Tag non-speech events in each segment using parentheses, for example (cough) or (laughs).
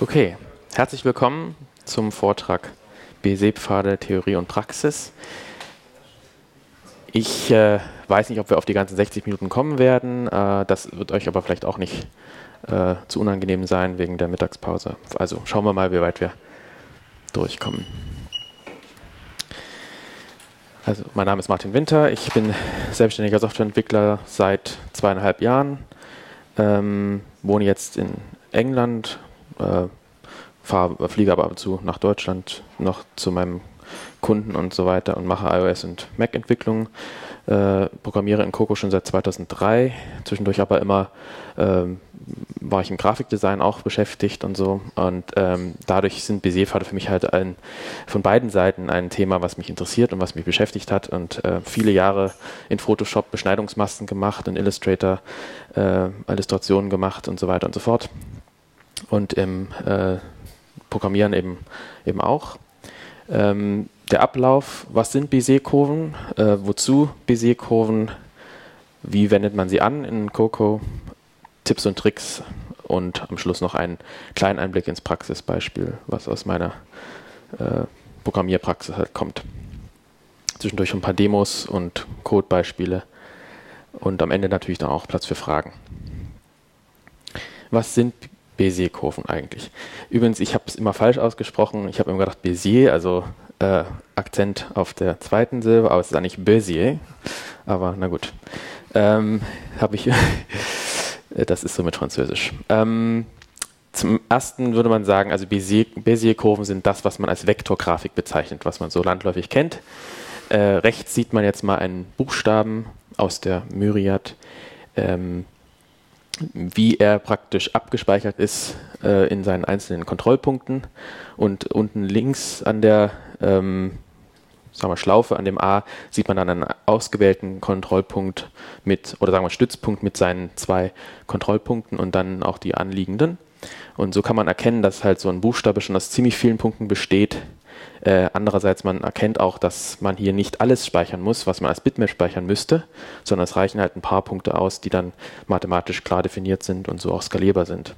Okay, herzlich willkommen zum Vortrag BC-Pfade Theorie und Praxis. Ich äh, weiß nicht, ob wir auf die ganzen 60 Minuten kommen werden. Äh, das wird euch aber vielleicht auch nicht äh, zu unangenehm sein wegen der Mittagspause. Also schauen wir mal, wie weit wir durchkommen. Also mein Name ist Martin Winter. Ich bin selbstständiger Softwareentwickler seit zweieinhalb Jahren. Ähm, wohne jetzt in England, äh, fahr, fliege aber ab und zu nach Deutschland noch zu meinem Kunden und so weiter und mache iOS und Mac-Entwicklung. Äh, programmiere in Coco schon seit 2003, zwischendurch aber immer ähm, war ich im Grafikdesign auch beschäftigt und so. Und ähm, dadurch sind Bézier-Pfade für mich halt ein, von beiden Seiten ein Thema, was mich interessiert und was mich beschäftigt hat. Und äh, viele Jahre in Photoshop Beschneidungsmasken gemacht, in Illustrator äh, Illustrationen gemacht und so weiter und so fort und im äh, Programmieren eben, eben auch. Ähm, der Ablauf, was sind Bézier-Kurven, äh, wozu Bézier-Kurven, wie wendet man sie an in Coco, Tipps und Tricks und am Schluss noch einen kleinen Einblick ins Praxisbeispiel, was aus meiner äh, Programmierpraxis halt kommt. Zwischendurch ein paar Demos und Codebeispiele und am Ende natürlich dann auch Platz für Fragen. Was sind Bézier-Kurven eigentlich. Übrigens, ich habe es immer falsch ausgesprochen. Ich habe immer gedacht Bézier, also äh, Akzent auf der zweiten Silbe, aber es ist eigentlich Bézier. Aber na gut. Ähm, habe ich. (laughs) das ist so mit Französisch. Ähm, zum ersten würde man sagen, also Bézier-Kurven sind das, was man als Vektorgrafik bezeichnet, was man so landläufig kennt. Äh, rechts sieht man jetzt mal einen Buchstaben aus der Myriad. Ähm, wie er praktisch abgespeichert ist äh, in seinen einzelnen Kontrollpunkten. Und unten links an der ähm, sagen wir, Schlaufe an dem A sieht man dann einen ausgewählten Kontrollpunkt mit, oder sagen wir Stützpunkt mit seinen zwei Kontrollpunkten und dann auch die anliegenden. Und so kann man erkennen, dass halt so ein Buchstabe schon aus ziemlich vielen Punkten besteht, äh, andererseits, man erkennt auch, dass man hier nicht alles speichern muss, was man als Bitmap speichern müsste, sondern es reichen halt ein paar Punkte aus, die dann mathematisch klar definiert sind und so auch skalierbar sind,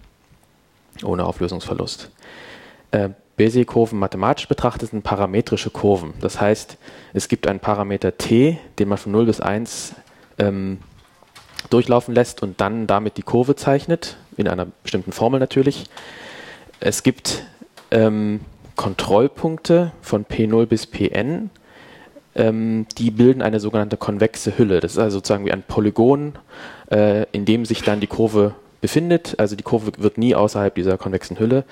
ohne Auflösungsverlust. Äh, Bézier-Kurven mathematisch betrachtet sind parametrische Kurven. Das heißt, es gibt einen Parameter t, den man von 0 bis 1 ähm, durchlaufen lässt und dann damit die Kurve zeichnet, in einer bestimmten Formel natürlich. Es gibt ähm, Kontrollpunkte von P0 bis Pn, ähm, die bilden eine sogenannte konvexe Hülle. Das ist also sozusagen wie ein Polygon, äh, in dem sich dann die Kurve befindet. Also die Kurve wird nie außerhalb dieser konvexen Hülle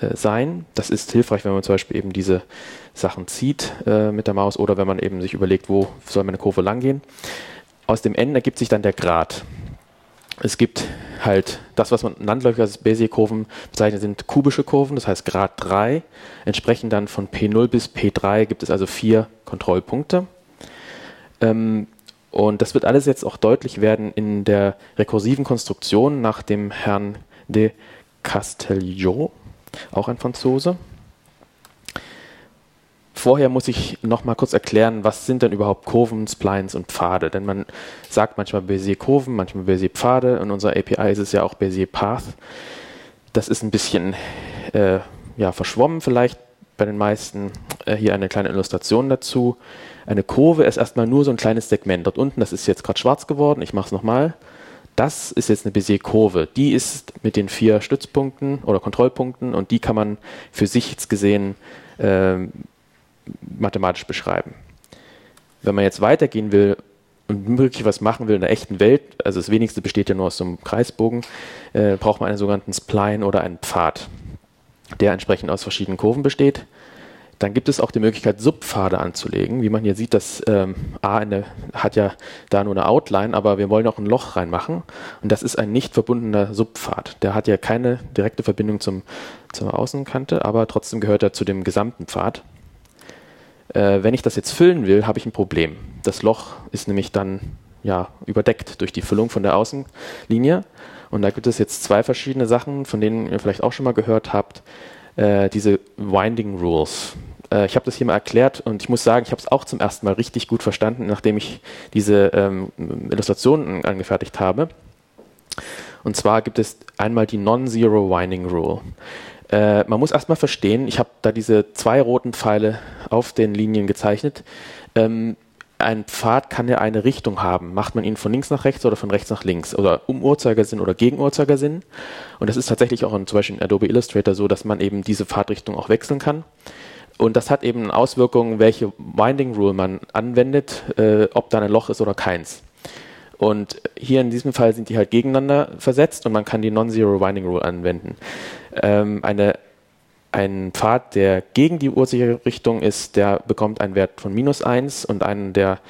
äh, sein. Das ist hilfreich, wenn man zum Beispiel eben diese Sachen zieht äh, mit der Maus oder wenn man eben sich überlegt, wo soll meine Kurve langgehen. Aus dem N ergibt sich dann der Grad es gibt halt das, was man landläufig als Bézier-Kurven bezeichnet, sind kubische Kurven, das heißt Grad 3. Entsprechend dann von P0 bis P3 gibt es also vier Kontrollpunkte. Ähm, und das wird alles jetzt auch deutlich werden in der rekursiven Konstruktion nach dem Herrn de Castelliot, auch ein Franzose. Vorher muss ich noch mal kurz erklären, was sind denn überhaupt Kurven, Splines und Pfade? Denn man sagt manchmal Bézier-Kurven, manchmal Bézier-Pfade. In unserer API ist es ja auch Bézier-Path. Das ist ein bisschen äh, ja, verschwommen vielleicht bei den meisten. Äh, hier eine kleine Illustration dazu. Eine Kurve ist erstmal nur so ein kleines Segment. Dort unten, das ist jetzt gerade schwarz geworden. Ich mache es nochmal. Das ist jetzt eine Bézier-Kurve. Die ist mit den vier Stützpunkten oder Kontrollpunkten und die kann man für sich jetzt gesehen äh, mathematisch beschreiben. Wenn man jetzt weitergehen will und wirklich was machen will in der echten Welt, also das wenigste besteht ja nur aus so einem Kreisbogen, äh, braucht man einen sogenannten Spline oder einen Pfad, der entsprechend aus verschiedenen Kurven besteht. Dann gibt es auch die Möglichkeit, Subpfade anzulegen. Wie man hier sieht, das ähm, A der, hat ja da nur eine Outline, aber wir wollen auch ein Loch reinmachen. Und das ist ein nicht verbundener Subpfad. Der hat ja keine direkte Verbindung zum, zur Außenkante, aber trotzdem gehört er zu dem gesamten Pfad. Äh, wenn ich das jetzt füllen will, habe ich ein Problem. Das Loch ist nämlich dann ja, überdeckt durch die Füllung von der Außenlinie. Und da gibt es jetzt zwei verschiedene Sachen, von denen ihr vielleicht auch schon mal gehört habt. Äh, diese Winding Rules. Äh, ich habe das hier mal erklärt und ich muss sagen, ich habe es auch zum ersten Mal richtig gut verstanden, nachdem ich diese ähm, Illustrationen angefertigt habe. Und zwar gibt es einmal die Non-Zero Winding Rule. Äh, man muss erstmal verstehen, ich habe da diese zwei roten Pfeile auf den Linien gezeichnet. Ähm, ein Pfad kann ja eine Richtung haben. Macht man ihn von links nach rechts oder von rechts nach links oder um Uhrzeigersinn oder gegen Uhrzeigersinn. Und das ist tatsächlich auch in, zum Beispiel in Adobe Illustrator so, dass man eben diese Fahrtrichtung auch wechseln kann. Und das hat eben Auswirkungen, welche Winding Rule man anwendet, äh, ob da ein Loch ist oder keins. Und hier in diesem Fall sind die halt gegeneinander versetzt und man kann die Non-Zero Winding Rule anwenden. Ähm, eine, ein Pfad, der gegen die Uhrzeigerrichtung ist, der bekommt einen Wert von minus 1 und einen, der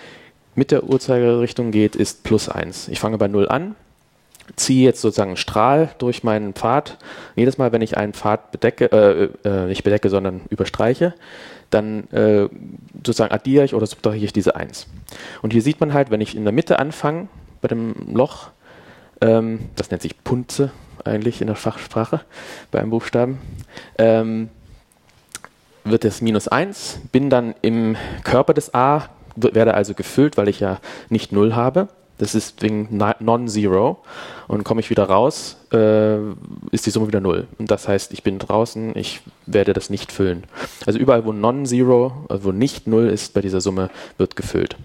mit der Uhrzeigerrichtung geht, ist plus 1. Ich fange bei 0 an, ziehe jetzt sozusagen einen Strahl durch meinen Pfad. Jedes Mal, wenn ich einen Pfad bedecke, äh, äh, nicht bedecke, sondern überstreiche, dann äh, sozusagen addiere ich oder subtrahiere ich diese 1. Und hier sieht man halt, wenn ich in der Mitte anfange, bei dem Loch, ähm, das nennt sich Punze eigentlich in der Fachsprache bei einem Buchstaben, ähm, wird es minus 1, bin dann im Körper des A, werde also gefüllt, weil ich ja nicht 0 habe. Das ist wegen Non-Zero. Und komme ich wieder raus, äh, ist die Summe wieder 0. Und das heißt, ich bin draußen, ich werde das nicht füllen. Also überall, wo Non-Zero, also wo nicht 0 ist bei dieser Summe, wird gefüllt.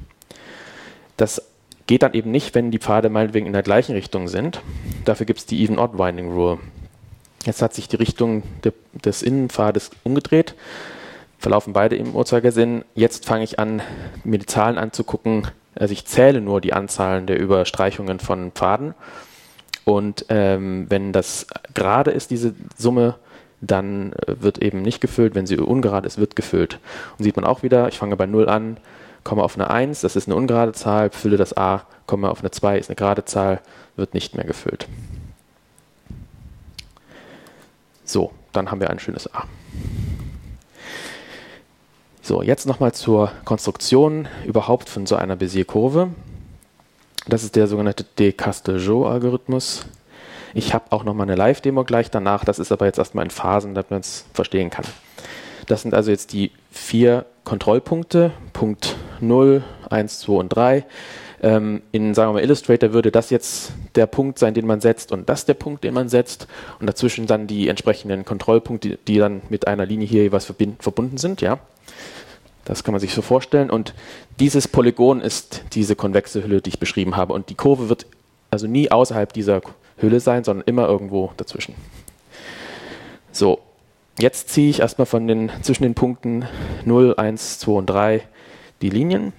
Das geht dann eben nicht, wenn die Pfade meinetwegen in der gleichen Richtung sind. Dafür gibt es die Even-Odd-Winding Rule. Jetzt hat sich die Richtung de, des Innenpfades umgedreht, verlaufen beide im Uhrzeigersinn. Jetzt fange ich an, mir die Zahlen anzugucken, also ich zähle nur die Anzahlen der Überstreichungen von Pfaden. Und ähm, wenn das gerade ist, diese Summe, dann äh, wird eben nicht gefüllt. Wenn sie ungerade ist, wird gefüllt. Und sieht man auch wieder, ich fange bei 0 an, komme auf eine 1, das ist eine ungerade Zahl, fülle das a, komme auf eine 2, ist eine gerade Zahl, wird nicht mehr gefüllt. So, dann haben wir ein schönes a. So, jetzt nochmal zur Konstruktion überhaupt von so einer Bézier-Kurve. Das ist der sogenannte De Castelgeau-Algorithmus. Ich habe auch nochmal eine Live-Demo gleich danach, das ist aber jetzt erstmal in Phasen, damit man es verstehen kann. Das sind also jetzt die vier Kontrollpunkte, Punkt 0, 1, 2 und 3. Ähm, in, sagen wir mal, Illustrator würde das jetzt der Punkt sein, den man setzt und das der Punkt, den man setzt und dazwischen dann die entsprechenden Kontrollpunkte, die, dann mit einer Linie hier jeweils verbunden sind, ja. Das kann man sich so vorstellen. Und dieses Polygon ist diese konvexe Hülle, die ich beschrieben habe. Und die Kurve wird also nie außerhalb dieser Hülle sein, sondern immer irgendwo dazwischen. So, jetzt ziehe ich erstmal von den, zwischen den Punkten 0, 1, 2 und 3 die Linien.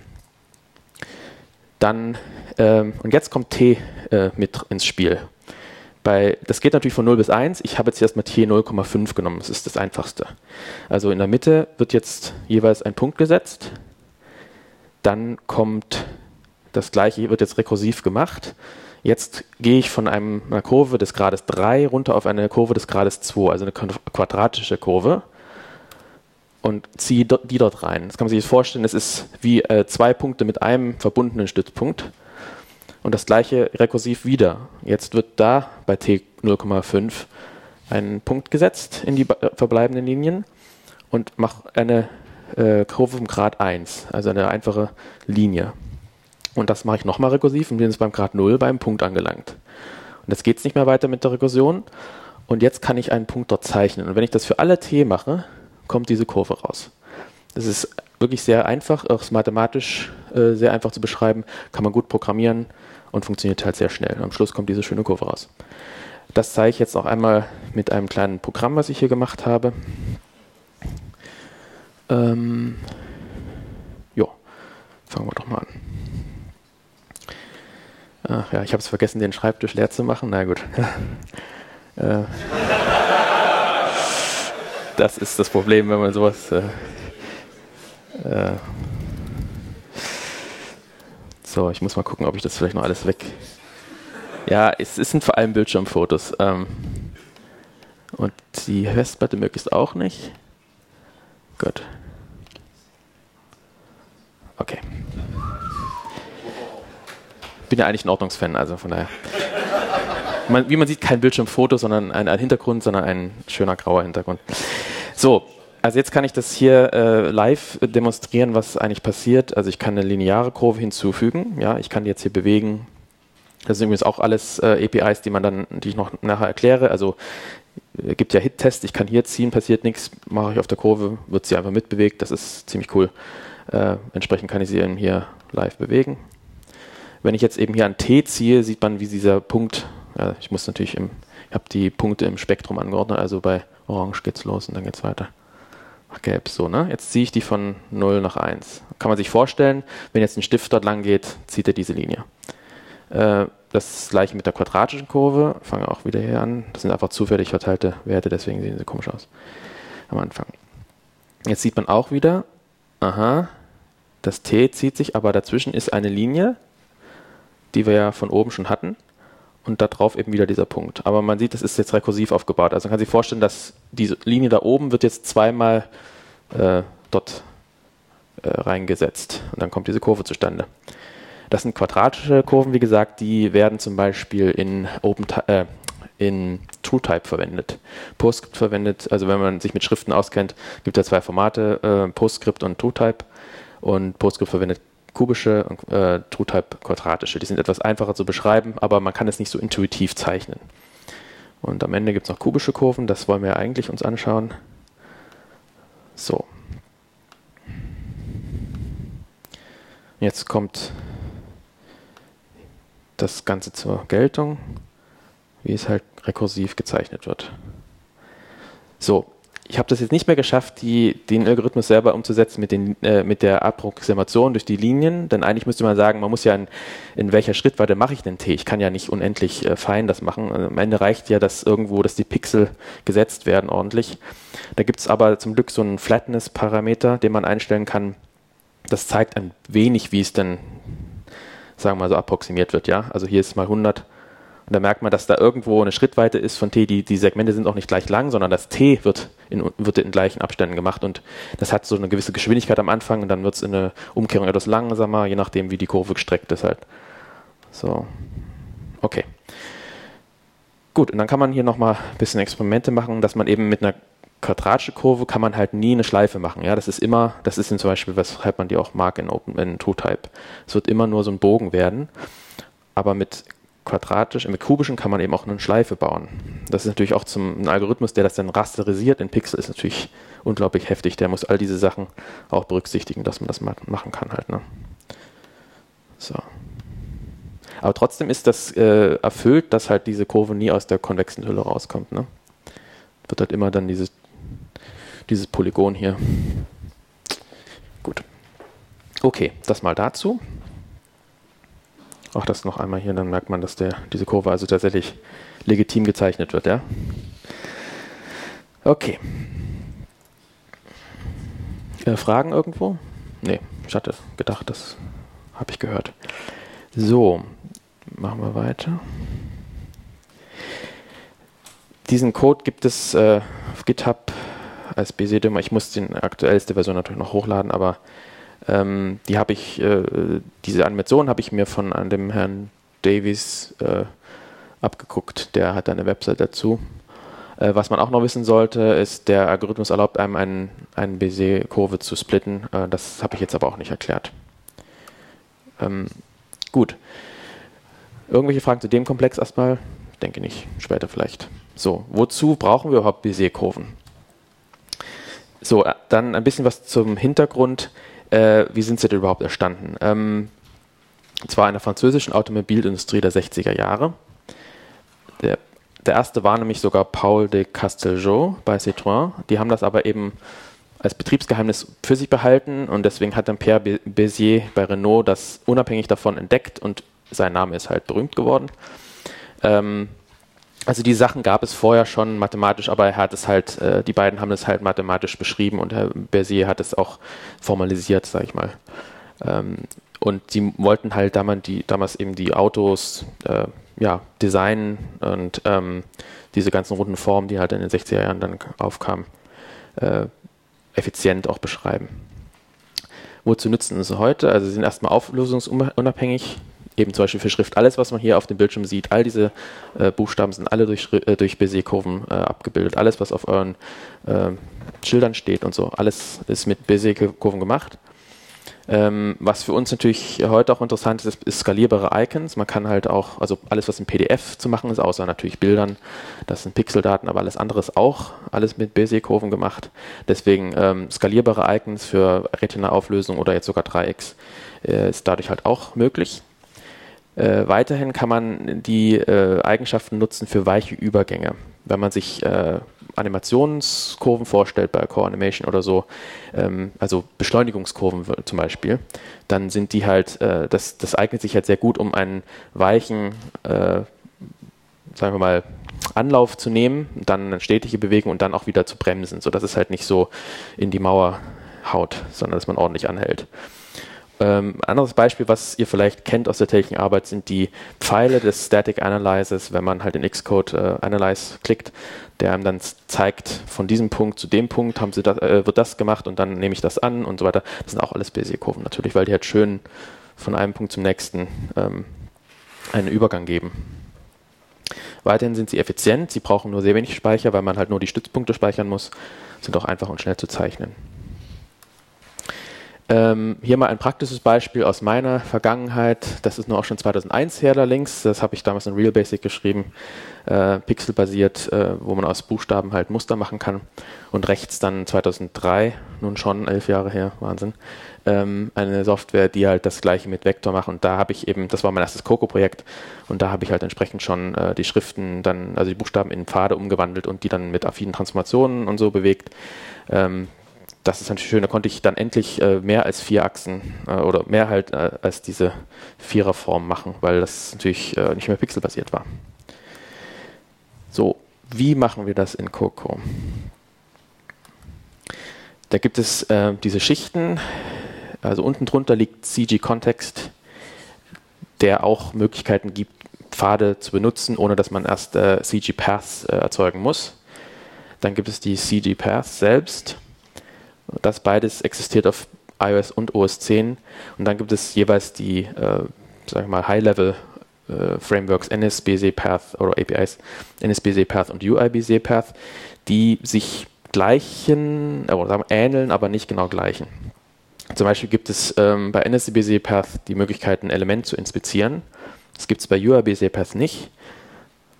Dann, ähm, und jetzt kommt T äh, mit ins Spiel. Bei, das geht natürlich von 0 bis 1. Ich habe jetzt erstmal hier 0,5 genommen. Das ist das einfachste. Also in der Mitte wird jetzt jeweils ein Punkt gesetzt. Dann kommt das gleiche, wird jetzt rekursiv gemacht. Jetzt gehe ich von einem, einer Kurve des Grades 3 runter auf eine Kurve des Grades 2, also eine quadratische Kurve und ziehe die dort rein. Das kann man sich vorstellen, es ist wie äh, zwei Punkte mit einem verbundenen Stützpunkt und das gleiche rekursiv wieder. Jetzt wird da bei t 0,5 ein Punkt gesetzt in die verbleibenden Linien und mache eine äh, Kurve vom Grad 1, also eine einfache Linie. Und das mache ich nochmal rekursiv und bin jetzt beim Grad 0 beim Punkt angelangt. Und jetzt geht es nicht mehr weiter mit der Rekursion. Und jetzt kann ich einen Punkt dort zeichnen. Und wenn ich das für alle t mache, kommt diese Kurve raus. Das ist wirklich sehr einfach, auch mathematisch äh, sehr einfach zu beschreiben, kann man gut programmieren und funktioniert halt sehr schnell. Am Schluss kommt diese schöne Kurve raus. Das zeige ich jetzt auch einmal mit einem kleinen Programm, was ich hier gemacht habe. Ähm, jo, fangen wir doch mal an. Ach ja, ich habe es vergessen, den Schreibtisch leer zu machen. Na gut. (laughs) äh, das ist das Problem, wenn man sowas. Äh, äh, so, ich muss mal gucken, ob ich das vielleicht noch alles weg. Ja, es, es sind vor allem Bildschirmfotos. Ähm, und die Festplatte möglichst auch nicht. Gut. Okay. Bin ja eigentlich ein Ordnungsfan, also von daher. Man, wie man sieht, kein Bildschirmfoto, sondern ein, ein Hintergrund, sondern ein schöner grauer Hintergrund. So, also jetzt kann ich das hier äh, live demonstrieren, was eigentlich passiert. Also ich kann eine lineare Kurve hinzufügen. Ja, ich kann die jetzt hier bewegen Das sind übrigens auch alles äh, APIs, die man dann, die ich noch nachher erkläre. Also äh, gibt ja Hit-Tests, ich kann hier ziehen, passiert nichts, mache ich auf der Kurve, wird sie einfach mitbewegt, das ist ziemlich cool. Äh, entsprechend kann ich sie eben hier live bewegen. Wenn ich jetzt eben hier an T ziehe, sieht man, wie dieser Punkt, ja, ich muss natürlich im, ich habe die Punkte im Spektrum angeordnet, also bei Orange geht's los und dann geht's weiter. Ach, gelb, so, ne? Jetzt ziehe ich die von 0 nach 1. Kann man sich vorstellen, wenn jetzt ein Stift dort lang geht, zieht er diese Linie. Äh, das gleiche mit der quadratischen Kurve. Fange auch wieder hier an. Das sind einfach zufällig verteilte Werte, deswegen sehen sie komisch aus am Anfang. Jetzt sieht man auch wieder, aha, das T zieht sich, aber dazwischen ist eine Linie, die wir ja von oben schon hatten. Und da drauf eben wieder dieser Punkt. Aber man sieht, das ist jetzt rekursiv aufgebaut. Also man kann sich vorstellen, dass diese Linie da oben wird jetzt zweimal äh, dort äh, reingesetzt. Und dann kommt diese Kurve zustande. Das sind quadratische Kurven, wie gesagt, die werden zum Beispiel in, Open, äh, in TrueType verwendet. PostScript verwendet, also wenn man sich mit Schriften auskennt, gibt es ja zwei Formate, äh, PostScript und TrueType. Und PostScript verwendet kubische und äh, TrueType quadratische. Die sind etwas einfacher zu beschreiben, aber man kann es nicht so intuitiv zeichnen. Und am Ende gibt es noch kubische Kurven, das wollen wir eigentlich uns anschauen. So. Jetzt kommt das Ganze zur Geltung, wie es halt rekursiv gezeichnet wird. So, ich habe das jetzt nicht mehr geschafft, die, den Algorithmus selber umzusetzen mit, den, äh, mit der Approximation durch die Linien, denn eigentlich müsste man sagen, man muss ja in, in welcher Schrittweite mache ich denn T? Ich kann ja nicht unendlich äh, fein das machen. Also am Ende reicht ja dass irgendwo, dass die Pixel gesetzt werden ordentlich. Da gibt es aber zum Glück so einen Flatness-Parameter, den man einstellen kann. Das zeigt ein wenig, wie es denn, sagen wir mal so, approximiert wird. Ja, Also hier ist mal 100 und da merkt man, dass da irgendwo eine Schrittweite ist von T. Die, die Segmente sind auch nicht gleich lang, sondern das T wird in, wird in gleichen Abständen gemacht. Und das hat so eine gewisse Geschwindigkeit am Anfang und dann wird es in eine Umkehrung etwas langsamer, je nachdem, wie die Kurve gestreckt ist halt. So. Okay. Gut, und dann kann man hier nochmal ein bisschen Experimente machen, dass man eben mit einer quadratischen Kurve kann man halt nie eine Schleife machen. Ja, das ist immer, das ist zum Beispiel, weshalb man die auch mag in Open, in TrueType. Es wird immer nur so ein Bogen werden. Aber mit quadratisch, mit kubischen kann man eben auch eine Schleife bauen. Das ist natürlich auch zum ein Algorithmus, der das dann rasterisiert in Pixel, ist natürlich unglaublich heftig. Der muss all diese Sachen auch berücksichtigen, dass man das machen kann halt. Ne? So. Aber trotzdem ist das äh, erfüllt, dass halt diese Kurve nie aus der konvexen Hülle rauskommt. Ne? Wird halt immer dann dieses, dieses Polygon hier. Gut. Okay, das mal dazu. Auch das noch einmal hier, dann merkt man, dass der, diese Kurve also tatsächlich legitim gezeichnet wird. Ja? Okay. Äh, Fragen irgendwo? Nee, ich hatte gedacht, das habe ich gehört. So, machen wir weiter. Diesen Code gibt es äh, auf GitHub als BC-Demo. Ich muss die aktuellste Version natürlich noch hochladen, aber ähm, die habe ich, äh, diese Animation habe ich mir von an dem Herrn Davies äh, abgeguckt. Der hat eine Website dazu. Äh, was man auch noch wissen sollte, ist, der Algorithmus erlaubt einem eine einen Bézier-Kurve zu splitten. Äh, das habe ich jetzt aber auch nicht erklärt. Ähm, gut. Irgendwelche Fragen zu dem Komplex erstmal? Ich denke nicht. Später vielleicht. So, wozu brauchen wir überhaupt Bézier-Kurven? So, äh, dann ein bisschen was zum Hintergrund. Äh, wie sind sie denn überhaupt erstanden? Ähm, zwar in der französischen Automobilindustrie der 60er Jahre. Der, der erste war nämlich sogar Paul de Castelgeau bei Citroën. Die haben das aber eben als Betriebsgeheimnis für sich behalten und deswegen hat dann Pierre Bézier bei Renault das unabhängig davon entdeckt und sein Name ist halt berühmt geworden. Ähm, also die Sachen gab es vorher schon mathematisch, aber er hat es halt, äh, die beiden haben es halt mathematisch beschrieben und Herr Bersier hat es auch formalisiert, sage ich mal. Ähm, und sie wollten halt damals, die, damals eben die Autos äh, ja, designen und ähm, diese ganzen runden Formen, die halt in den 60er Jahren dann aufkamen, äh, effizient auch beschreiben. Wozu nützen sie heute? Also sie sind erstmal auflösungsunabhängig, eben zum Beispiel für Schrift. Alles, was man hier auf dem Bildschirm sieht, all diese äh, Buchstaben sind alle durch, äh, durch Bézier-Kurven äh, abgebildet. Alles, was auf euren äh, Schildern steht und so, alles ist mit Bézier-Kurven gemacht. Ähm, was für uns natürlich heute auch interessant ist, ist skalierbare Icons. Man kann halt auch, also alles, was in PDF zu machen ist, außer natürlich Bildern, das sind Pixeldaten, aber alles andere ist auch alles mit Bezier-Kurven gemacht. Deswegen ähm, skalierbare Icons für Retina-Auflösung oder jetzt sogar 3x äh, ist dadurch halt auch möglich. Äh, weiterhin kann man die äh, Eigenschaften nutzen für weiche Übergänge. Wenn man sich äh, Animationskurven vorstellt bei Core Animation oder so, ähm, also Beschleunigungskurven zum Beispiel, dann sind die halt, äh, das, das eignet sich halt sehr gut, um einen weichen, äh, sagen wir mal, Anlauf zu nehmen, dann eine stetige Bewegung und dann auch wieder zu bremsen, sodass es halt nicht so in die Mauer haut, sondern dass man ordentlich anhält. Ähm, anderes Beispiel, was ihr vielleicht kennt aus der täglichen Arbeit, sind die Pfeile des Static Analyzers, wenn man halt in Xcode äh, Analyze klickt, der einem dann zeigt, von diesem Punkt zu dem Punkt haben sie das, äh, wird das gemacht und dann nehme ich das an und so weiter. Das sind auch alles Bezier-Kurven natürlich, weil die halt schön von einem Punkt zum nächsten ähm, einen Übergang geben. Weiterhin sind sie effizient, sie brauchen nur sehr wenig Speicher, weil man halt nur die Stützpunkte speichern muss, sind auch einfach und schnell zu zeichnen. Ähm, hier mal ein praktisches Beispiel aus meiner Vergangenheit. Das ist nur auch schon 2001 her da links. Das habe ich damals in Real Basic geschrieben, äh, pixelbasiert, äh, wo man aus Buchstaben halt Muster machen kann. Und rechts dann 2003, nun schon elf Jahre her, Wahnsinn, ähm, eine Software, die halt das gleiche mit Vektor macht. Und da habe ich eben, das war mein erstes Coco-Projekt, und da habe ich halt entsprechend schon äh, die Schriften dann, also die Buchstaben in Pfade umgewandelt und die dann mit affinen Transformationen und so bewegt. Ähm, das ist natürlich schön, da konnte ich dann endlich äh, mehr als vier Achsen äh, oder mehr halt äh, als diese Viererform machen, weil das natürlich äh, nicht mehr pixelbasiert war. So, wie machen wir das in Coco? Da gibt es äh, diese Schichten, also unten drunter liegt CG Context, der auch Möglichkeiten gibt, Pfade zu benutzen, ohne dass man erst äh, CG Paths erzeugen muss. Dann gibt es die CG Paths selbst das beides existiert auf iOS und OS 10. Und dann gibt es jeweils die, äh, sag ich mal, High-Level äh, Frameworks NSBC Path oder APIs, NSBC Path und UIBC Path, die sich gleichen, äh, oder sagen ähneln, aber nicht genau gleichen. Zum Beispiel gibt es ähm, bei NSBC Path die Möglichkeit, ein Element zu inspizieren. Das gibt es bei UIBC Path nicht.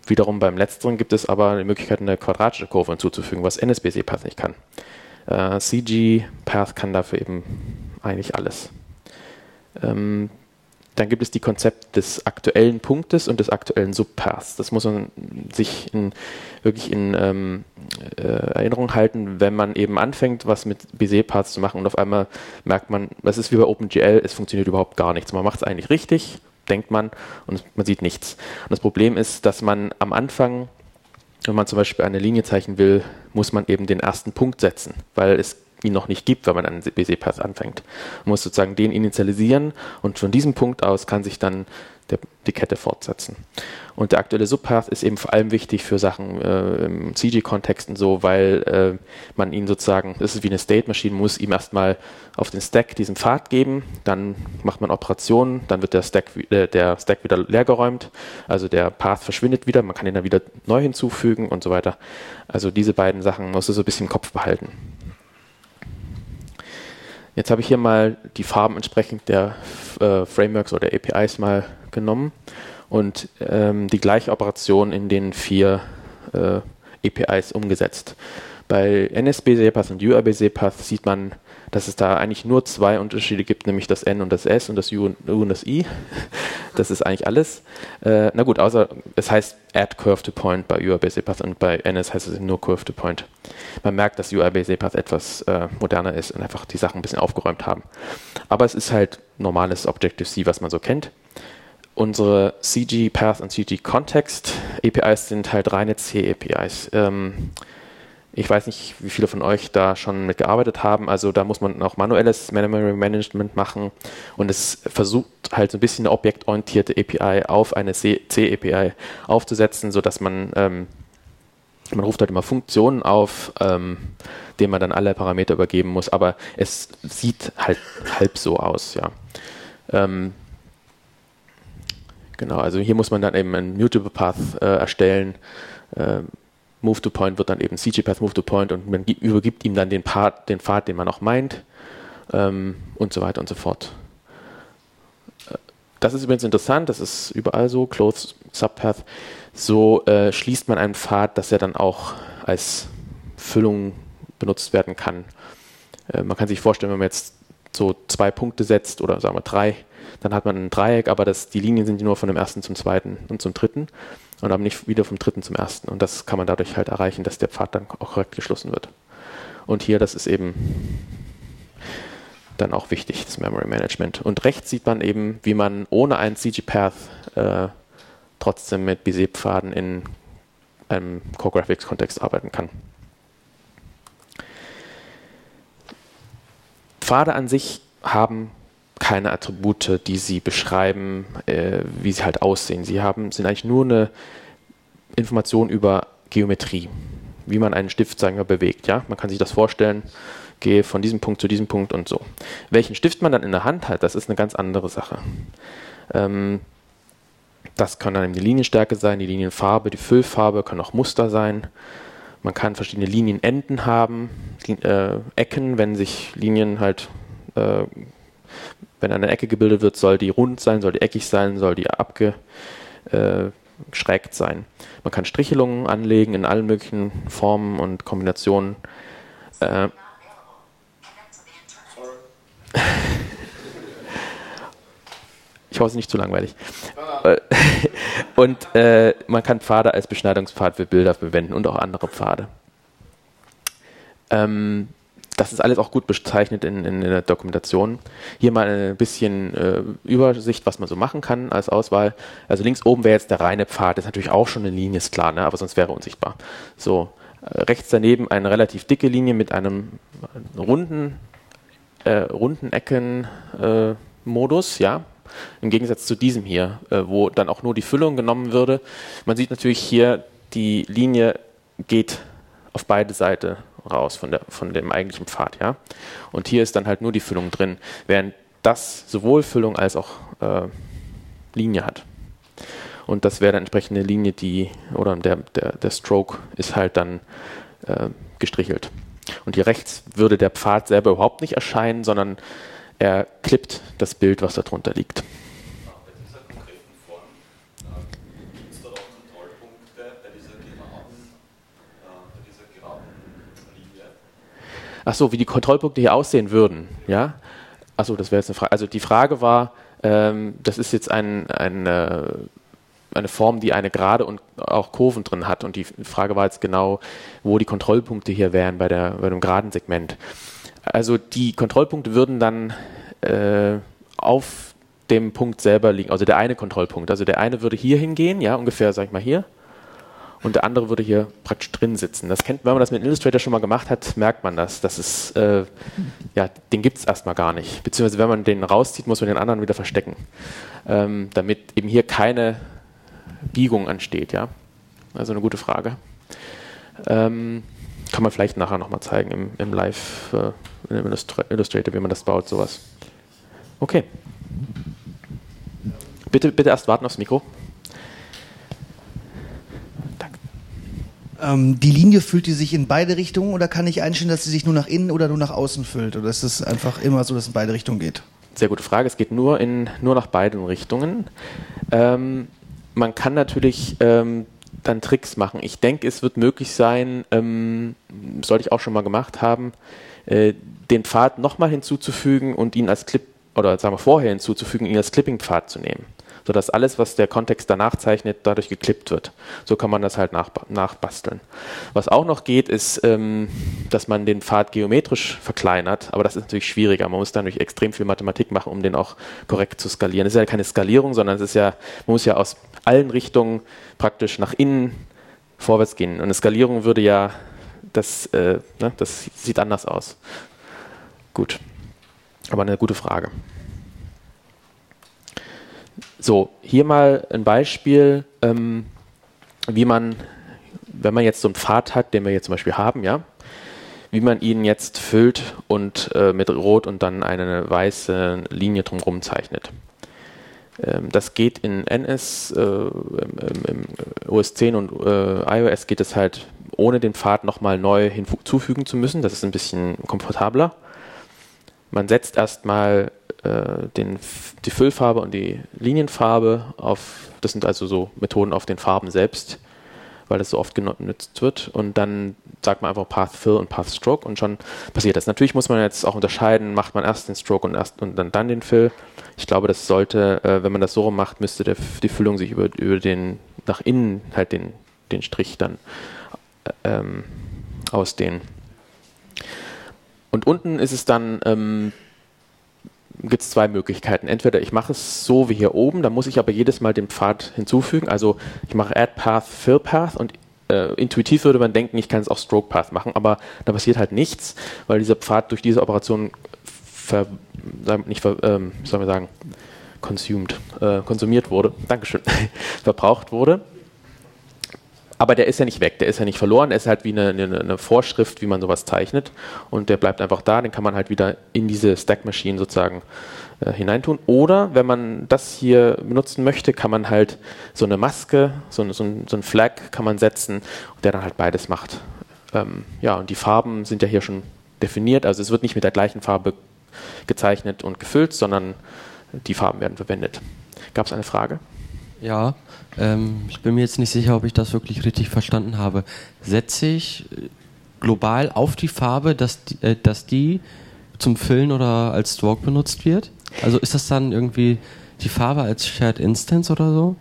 Wiederum beim letzteren gibt es aber die Möglichkeit, eine quadratische Kurve hinzuzufügen, was NSBC Path nicht kann. Äh, CG Path kann dafür eben eigentlich alles. Ähm, dann gibt es die Konzepte des aktuellen Punktes und des aktuellen Subpaths. Das muss man sich in, wirklich in ähm, äh, Erinnerung halten, wenn man eben anfängt, was mit BC-Paths zu machen und auf einmal merkt man, das ist wie bei OpenGL, es funktioniert überhaupt gar nichts. Man macht es eigentlich richtig, denkt man, und man sieht nichts. Und das Problem ist, dass man am Anfang wenn man zum Beispiel eine Linie zeichnen will, muss man eben den ersten Punkt setzen, weil es ihn noch nicht gibt, wenn man einen BC-Path anfängt. Man muss sozusagen den initialisieren und von diesem Punkt aus kann sich dann der, die Kette fortsetzen. Und der aktuelle Subpath ist eben vor allem wichtig für Sachen äh, im CG-Kontext und so, weil äh, man ihn sozusagen, das ist wie eine State-Maschine, muss ihm erstmal auf den Stack diesen Pfad geben, dann macht man Operationen, dann wird der Stack, äh, der Stack wieder leergeräumt, also der Path verschwindet wieder, man kann ihn dann wieder neu hinzufügen und so weiter. Also diese beiden Sachen musst du so ein bisschen im Kopf behalten. Jetzt habe ich hier mal die Farben entsprechend der äh, Frameworks oder APIs mal genommen und ähm, die gleiche Operation in den vier äh, APIs umgesetzt. Bei NSBC-Path und UABC-Path sieht man, dass es da eigentlich nur zwei Unterschiede gibt, nämlich das N und das S und das U und, U und das I. (laughs) Das ist eigentlich alles. Äh, na gut, außer es heißt Add Curve to Point bei UABC-Path und bei NS heißt es nur Curve to Point. Man merkt, dass UABC-Path etwas äh, moderner ist und einfach die Sachen ein bisschen aufgeräumt haben. Aber es ist halt normales Objective-C, was man so kennt. Unsere CG Path und CG Context APIs sind halt reine C APIs. Ähm, ich weiß nicht, wie viele von euch da schon mitgearbeitet haben. Also da muss man auch manuelles Memory Management machen und es versucht halt so ein bisschen eine objektorientierte API auf eine C-API aufzusetzen, sodass man, ähm, man ruft halt immer Funktionen auf, ähm, denen man dann alle Parameter übergeben muss, aber es sieht halt halb so aus, ja. Ähm, genau, also hier muss man dann eben einen Mutable Path äh, erstellen, äh, Move to Point wird dann eben CG Path Move to Point und man übergibt ihm dann den, Part, den Pfad, den man auch meint. ähm, und so weiter und so fort. Äh, das ist übrigens interessant, das ist überall so, Clothes Subpath. So äh, schließt man einen Pfad, dass er dann auch als Füllung benutzt werden kann. Äh, man kann sich vorstellen, wenn man jetzt so zwei Punkte setzt oder sagen wir drei, dann hat man ein Dreieck, aber das, die Linien sind nur von dem ersten zum zweiten und zum dritten und aber nicht wieder vom dritten zum ersten. Und das kann man dadurch halt erreichen, dass der Pfad dann auch korrekt geschlossen wird. Und hier, das ist eben dann auch wichtig, das Memory Management. Und rechts sieht man eben, wie man ohne einen CG-Path äh, trotzdem mit Bezier-Pfaden in einem Core Graphics-Kontext arbeiten kann. Pfade an sich haben keine Attribute, die sie beschreiben, äh, wie sie halt aussehen. Sie haben, sind eigentlich nur eine Information über Geometrie, wie man einen Stift, sagen wir, bewegt. Ja? Man kann sich das vorstellen, gehe von diesem Punkt zu diesem Punkt und so. Welchen Stift man dann in der Hand hat, das ist eine ganz andere Sache. Ähm, das kann dann die Linienstärke sein, die Linienfarbe, die Füllfarbe, kann auch Muster sein. Man kann verschiedene Linienenden haben, äh, Ecken, wenn sich Linien halt, äh, wenn eine Ecke gebildet wird, soll die rund sein, soll die eckig sein, soll die abgeschrägt äh, sein. Man kann Strichelungen anlegen in allen möglichen Formen und Kombinationen. Äh, ich hoffe, es ist nicht zu langweilig. Ah. (laughs) Und äh, man kann Pfade als Beschneidungspfad für Bilder verwenden und auch andere Pfade. Ähm, das ist alles auch gut bezeichnet in, in, der Dokumentation. Hier mal ein bisschen äh, Übersicht, was man so machen kann als Auswahl. Also links oben wäre jetzt der reine Pfad, das ist natürlich auch schon eine Linie, ist klar, ne? aber sonst wäre unsichtbar. So, äh, rechts daneben eine relativ dicke Linie mit einem runden, äh, runden Ecken-Modus, äh, ja, im Gegensatz zu diesem hier, äh, wo dann auch nur die Füllung genommen würde. Man sieht natürlich hier, die Linie geht auf beide Seiten raus von, der, von dem eigentlichen Pfad. Ja? Und hier ist dann halt nur die Füllung drin, während das sowohl Füllung als auch äh, Linie hat. Und das wäre dann entsprechende Linie, die, oder der, der, der Stroke ist halt dann äh, gestrichelt. Und hier rechts würde der Pfad selber überhaupt nicht erscheinen, sondern er klippt das Bild, was darunter liegt. Achso, wie die Kontrollpunkte hier aussehen würden, ja? Achso, das wäre jetzt eine Frage. Also die Frage war, ähm, das ist jetzt ein, ein, äh, eine Form, die eine Gerade und auch Kurven drin hat. Und die Frage war jetzt genau, wo die Kontrollpunkte hier wären bei, der, bei dem geraden Segment. Also die Kontrollpunkte würden dann äh, auf dem Punkt selber liegen, also der eine Kontrollpunkt. Also der eine würde hier hingehen, ja, ungefähr, sag ich mal, hier. Und der andere würde hier praktisch drin sitzen. Das kennt, wenn man das mit Illustrator schon mal gemacht hat, merkt man das. Das ist, äh, ja, den gibt es erstmal gar nicht. Beziehungsweise wenn man den rauszieht, muss man den anderen wieder verstecken. Ähm, damit eben hier keine Biegung ansteht, ja. Also eine gute Frage. Ähm, kann man vielleicht nachher nochmal zeigen im, im Live, äh, im Illustrator, wie man das baut, sowas. Okay. Bitte, bitte erst warten aufs Mikro. Ähm, die Linie füllt die sich in beide Richtungen oder kann ich einstellen, dass sie sich nur nach innen oder nur nach außen füllt? Oder ist es einfach immer so, dass es in beide Richtungen geht? Sehr gute Frage. Es geht nur, in, nur nach beiden Richtungen. Ähm, man kann natürlich ähm, dann Tricks machen. Ich denke, es wird möglich sein, ähm, sollte ich auch schon mal gemacht haben, äh, den Pfad nochmal hinzuzufügen und ihn als Clip oder sagen wir vorher hinzuzufügen, ihn als Clipping-Pfad zu nehmen. Sodass alles, was der Kontext danach zeichnet, dadurch geklippt wird. So kann man das halt nach, nachbasteln. Was auch noch geht, ist, ähm, dass man den Pfad geometrisch verkleinert, aber das ist natürlich schwieriger. Man muss dadurch extrem viel Mathematik machen, um den auch korrekt zu skalieren. Es ist ja keine Skalierung, sondern es ist ja, man muss ja aus allen Richtungen praktisch nach innen vorwärts gehen. Und eine Skalierung würde ja, das, äh, ne, das sieht anders aus. Gut. Aber eine gute Frage. So, hier mal ein Beispiel, ähm, wie man, wenn man jetzt so einen Pfad hat, den wir jetzt zum Beispiel haben, ja, wie man ihn jetzt füllt und äh, mit Rot und dann eine weiße Linie drumherum zeichnet. Ähm, das geht in NS, äh, im, im, OS 10 und äh, iOS geht es halt ohne den Pfad nochmal neu hinzufügen zu müssen. Das ist ein bisschen komfortabler. Man setzt erstmal äh, die Füllfarbe und die Linienfarbe auf, das sind also so Methoden auf den Farben selbst, weil das so oft genutzt wird. Und dann sagt man einfach Path Fill und Path Stroke und schon passiert das. Natürlich muss man jetzt auch unterscheiden, macht man erst den Stroke und, erst, und dann, dann den Fill. Ich glaube, das sollte, äh, wenn man das so rum macht, müsste der, die Füllung sich über, über den, nach innen halt den, den Strich dann äh, ähm, ausdehnen. Und unten ist es dann, ähm, gibt es zwei Möglichkeiten. Entweder ich mache es so wie hier oben, dann muss ich aber jedes Mal den Pfad hinzufügen. Also ich mache Add Path, Fill Path und äh, intuitiv würde man denken, ich kann es auch Stroke Path machen, aber da passiert halt nichts, weil dieser Pfad durch diese Operation ver, nicht ver, ähm, soll man sagen, consumed, äh, konsumiert wurde, Dankeschön, (laughs) verbraucht wurde aber der ist ja nicht weg, der ist ja nicht verloren, er ist halt wie eine, eine, eine, Vorschrift, wie man sowas zeichnet und der bleibt einfach da, den kann man halt wieder in diese Stack Machine sozusagen äh, hineintun. Oder wenn man das hier benutzen möchte, kann man halt so eine Maske, so, eine, so, so ein Flag kann man setzen, der dann halt beides macht. Ähm, ja, und die Farben sind ja hier schon definiert, also es wird nicht mit der gleichen Farbe gezeichnet und gefüllt, sondern die Farben werden verwendet. Gab es eine Frage? Ja, ähm, ich bin mir jetzt nicht sicher, ob ich das wirklich richtig verstanden habe. Setze ich äh, global auf die Farbe, dass die, äh, dass die zum Füllen oder als Stroke benutzt wird? Also ist das dann irgendwie die Farbe als Shared Instance oder so?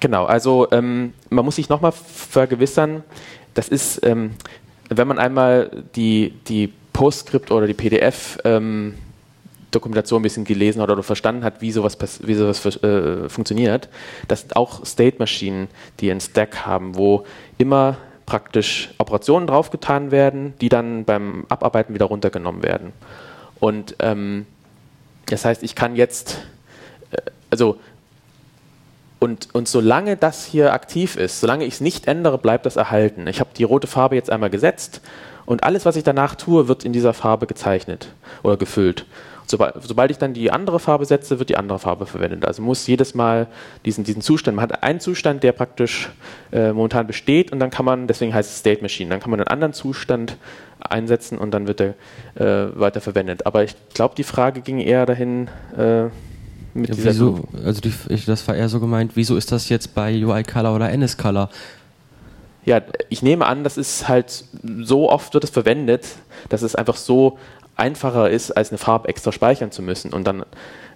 Genau, also ähm, man muss sich nochmal vergewissern, das ist, ähm, wenn man einmal die, die PostScript oder die PDF ähm, Dokumentation ein bisschen gelesen hat oder verstanden hat, wie sowas, wie sowas äh, funktioniert, dass auch State-Maschinen, die einen Stack haben, wo immer praktisch Operationen draufgetan werden, die dann beim Abarbeiten wieder runtergenommen werden. Und ähm, das heißt, ich kann jetzt, äh, also und, und solange das hier aktiv ist, solange ich es nicht ändere, bleibt das erhalten. Ich habe die rote Farbe jetzt einmal gesetzt und alles, was ich danach tue, wird in dieser Farbe gezeichnet oder gefüllt. Sobald, ich dann die andere Farbe setze, wird die andere Farbe verwendet. Also muss jedes Mal diesen, diesen Zustand, man hat einen Zustand, der praktisch äh, momentan besteht und dann kann man, deswegen heißt es State Machine, dann kann man einen anderen Zustand einsetzen und dann wird er äh, weiter verwendet. Aber ich glaube, die Frage ging eher dahin, äh, mit ja, wieso, also die, ich, das war eher so gemeint, wieso ist das jetzt bei UI Color oder NS Color? Ja, ich nehme an, das ist halt so oft wird es verwendet, dass es einfach so einfacher ist, als eine Farbe extra speichern zu müssen. Und dann,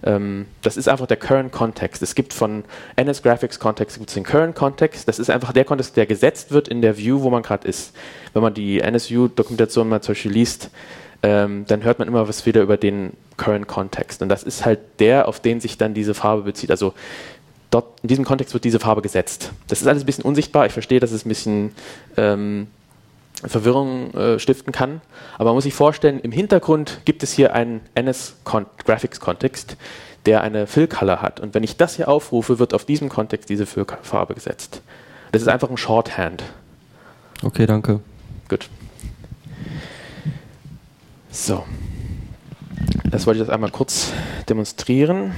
ähm, das ist einfach der Current Context. Es gibt von NS Graphics Kontext gibt es den Current Context. Das ist einfach der Kontext, der gesetzt wird in der View, wo man gerade ist. Wenn man die NSView-Dokumentation mal zum Beispiel liest, ähm, dann hört man immer was wieder über den Current Context. Und das ist halt der, auf den sich dann diese Farbe bezieht. Also dort, in diesem Kontext wird diese Farbe gesetzt. Das ist alles ein bisschen unsichtbar. Ich verstehe, dass es ein bisschen ähm, Verwirrung äh, stiften kann. Aber man muss sich vorstellen, im Hintergrund gibt es hier einen NS-Graphics-Kontext, der eine Fill-Color hat. Und wenn ich das hier aufrufe, wird auf diesem Kontext diese Fill-Farbe gesetzt. Das ist einfach ein Shorthand. Okay, danke. Gut. So. Das wollte ich jetzt einmal kurz demonstrieren.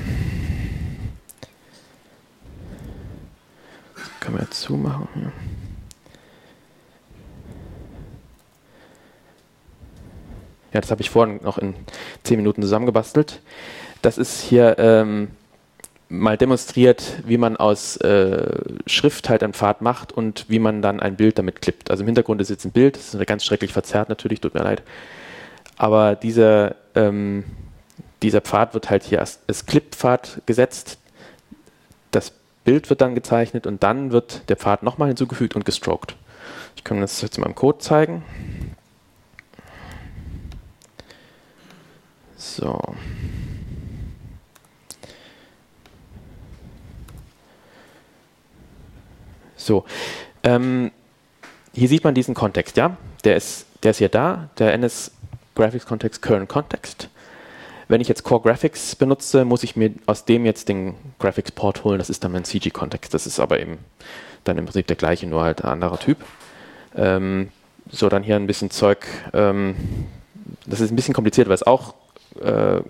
Das können wir jetzt zumachen. Ja. Ja, das habe ich vorhin noch in zehn Minuten zusammengebastelt. Das ist hier ähm, mal demonstriert, wie man aus äh, Schrift halt einen Pfad macht und wie man dann ein Bild damit klippt. Also im Hintergrund ist jetzt ein Bild, das ist ganz schrecklich verzerrt natürlich, tut mir leid. Aber dieser, ähm, dieser Pfad wird halt hier als, als Clip-Pfad gesetzt. Das Bild wird dann gezeichnet und dann wird der Pfad nochmal hinzugefügt und gestroked. Ich kann das jetzt in meinem Code zeigen. So. So. Ähm, hier sieht man diesen Kontext, ja? Der ist, der ist hier da, der NS Graphics Kontext Current Context. Wenn ich jetzt Core Graphics benutze, muss ich mir aus dem jetzt den Graphics Port holen. Das ist dann mein CG-Kontext. Das ist aber eben dann im Prinzip der gleiche, nur halt ein anderer Typ. Ähm, so, dann hier ein bisschen Zeug. Ähm, das ist ein bisschen kompliziert, weil es auch äh,